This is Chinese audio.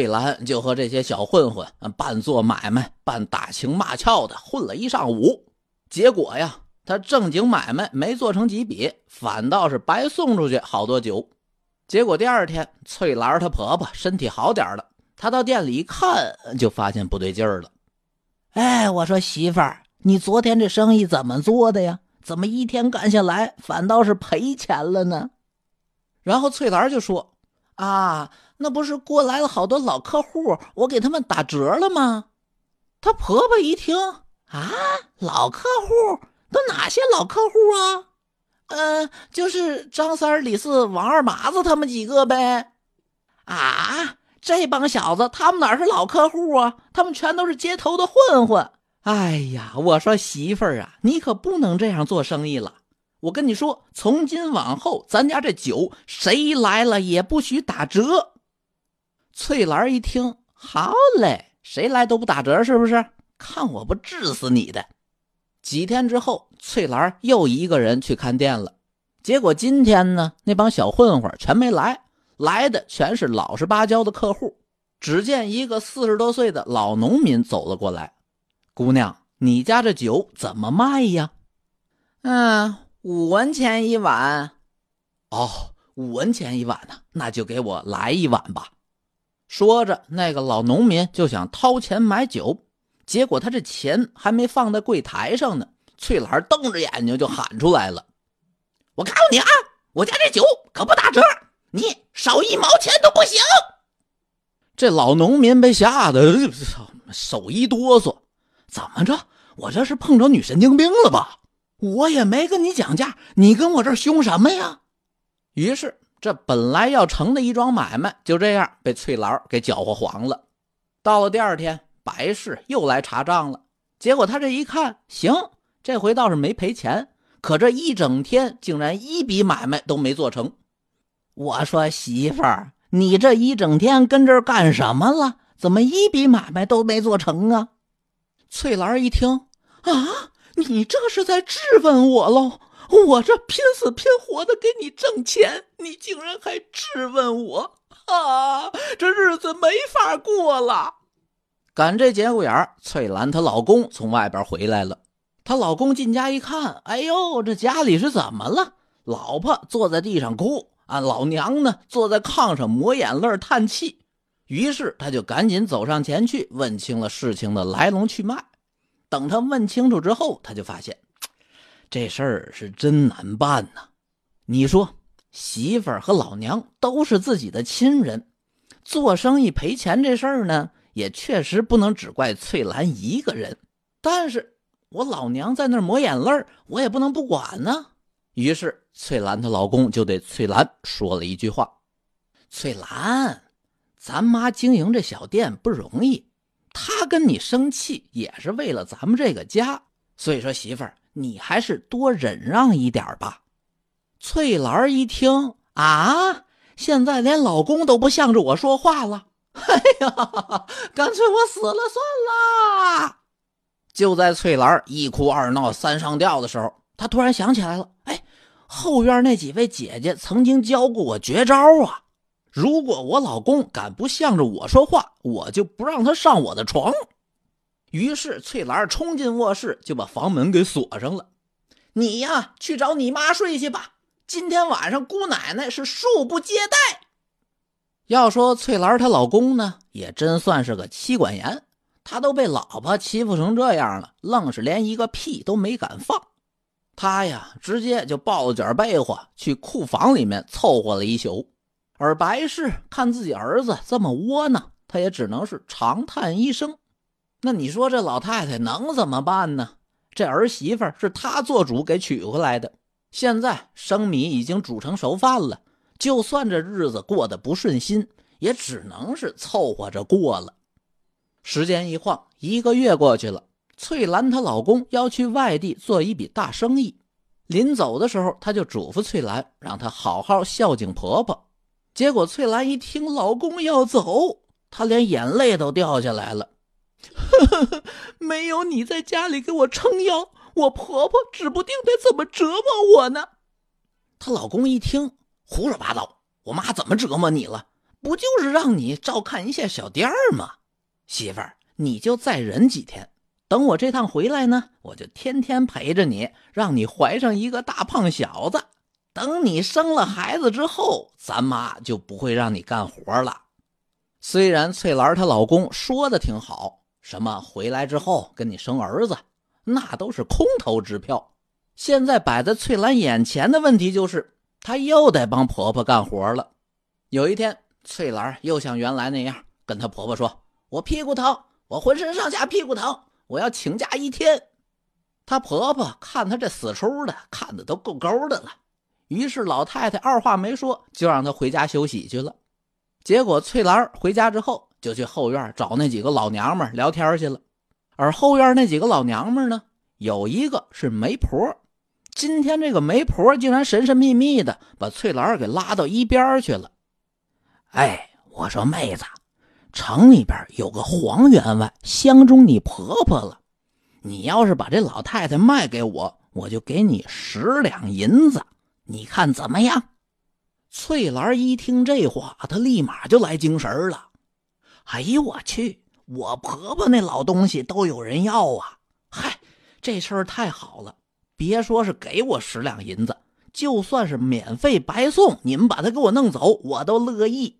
翠兰就和这些小混混半做买卖、半打情骂俏的混了一上午，结果呀，他正经买卖没做成几笔，反倒是白送出去好多酒。结果第二天，翠兰她婆婆身体好点了，她到店里一看，就发现不对劲儿了。哎，我说媳妇儿，你昨天这生意怎么做的呀？怎么一天干下来反倒是赔钱了呢？然后翠兰就说：“啊。”那不是过来了好多老客户，我给他们打折了吗？她婆婆一听啊，老客户都哪些老客户啊？嗯，就是张三、李四、王二麻子他们几个呗。啊，这帮小子他们哪是老客户啊？他们全都是街头的混混。哎呀，我说媳妇儿啊，你可不能这样做生意了。我跟你说，从今往后，咱家这酒谁来了也不许打折。翠兰一听，好嘞，谁来都不打折，是不是？看我不治死你的！几天之后，翠兰又一个人去看店了。结果今天呢，那帮小混混全没来，来的全是老实巴交的客户。只见一个四十多岁的老农民走了过来：“姑娘，你家这酒怎么卖呀？”“嗯，五文钱一碗。”“哦，五文钱一碗呢，那就给我来一碗吧。”说着，那个老农民就想掏钱买酒，结果他这钱还没放在柜台上呢，翠兰瞪着眼睛就喊出来了：“我告诉你啊，我家这酒可不打折，你少一毛钱都不行！”这老农民被吓得手一哆嗦，怎么着？我这是碰着女神经病了吧？我也没跟你讲价，你跟我这凶什么呀？于是。这本来要成的一桩买卖，就这样被翠兰给搅和黄了。到了第二天，白氏又来查账了，结果他这一看，行，这回倒是没赔钱，可这一整天竟然一笔买卖都没做成。我说媳妇儿，你这一整天跟这儿干什么了？怎么一笔买卖都没做成啊？翠兰一听，啊，你这是在质问我喽？我这拼死拼活的给你挣钱，你竟然还质问我啊！这日子没法过了。赶这节骨眼翠兰她老公从外边回来了。她老公进家一看，哎呦，这家里是怎么了？老婆坐在地上哭啊，老娘呢坐在炕上抹眼泪叹气。于是他就赶紧走上前去问清了事情的来龙去脉。等他问清楚之后，他就发现。这事儿是真难办呐！你说，媳妇儿和老娘都是自己的亲人，做生意赔钱这事儿呢，也确实不能只怪翠兰一个人。但是我老娘在那儿抹眼泪我也不能不管呢。于是翠兰她老公就对翠兰说了一句话：“翠兰，咱妈经营这小店不容易，她跟你生气也是为了咱们这个家。所以说，媳妇儿。”你还是多忍让一点吧。翠兰一听啊，现在连老公都不向着我说话了。哎呀，干脆我死了算了。就在翠兰一哭二闹三上吊的时候，她突然想起来了。哎，后院那几位姐姐曾经教过我绝招啊！如果我老公敢不向着我说话，我就不让他上我的床。于是翠兰冲进卧室，就把房门给锁上了。你呀，去找你妈睡去吧。今天晚上姑奶奶是恕不接待。要说翠兰她老公呢，也真算是个妻管严。他都被老婆欺负成这样了，愣是连一个屁都没敢放。他呀，直接就抱了卷被窝去库房里面凑合了一宿。而白氏看自己儿子这么窝囊，他也只能是长叹一声。那你说这老太太能怎么办呢？这儿媳妇是她做主给娶回来的，现在生米已经煮成熟饭了，就算这日子过得不顺心，也只能是凑合着过了。时间一晃，一个月过去了，翠兰她老公要去外地做一笔大生意，临走的时候，他就嘱咐翠兰，让她好好孝敬婆婆。结果翠兰一听老公要走，她连眼泪都掉下来了。没有你在家里给我撑腰，我婆婆指不定得怎么折磨我呢。她老公一听，胡说八道，我妈怎么折磨你了？不就是让你照看一下小店儿吗？媳妇儿，你就再忍几天，等我这趟回来呢，我就天天陪着你，让你怀上一个大胖小子。等你生了孩子之后，咱妈就不会让你干活了。虽然翠兰她老公说的挺好，什么回来之后跟你生儿子，那都是空头支票。现在摆在翠兰眼前的问题就是，她又得帮婆婆干活了。有一天，翠兰又像原来那样跟她婆婆说：“我屁股疼，我浑身上下屁股疼，我要请假一天。”她婆婆看她这死出的，看的都够够的了。于是老太太二话没说，就让她回家休息去了。结果翠兰回家之后，就去后院找那几个老娘们聊天去了。而后院那几个老娘们呢，有一个是媒婆。今天这个媒婆竟然神神秘秘的把翠兰给拉到一边去了。哎，我说妹子，城里边有个黄员外相中你婆婆了，你要是把这老太太卖给我，我就给你十两银子。你看怎么样？翠兰一听这话，她立马就来精神了。哎呦我去！我婆婆那老东西都有人要啊！嗨，这事儿太好了！别说是给我十两银子，就算是免费白送，你们把它给我弄走，我都乐意。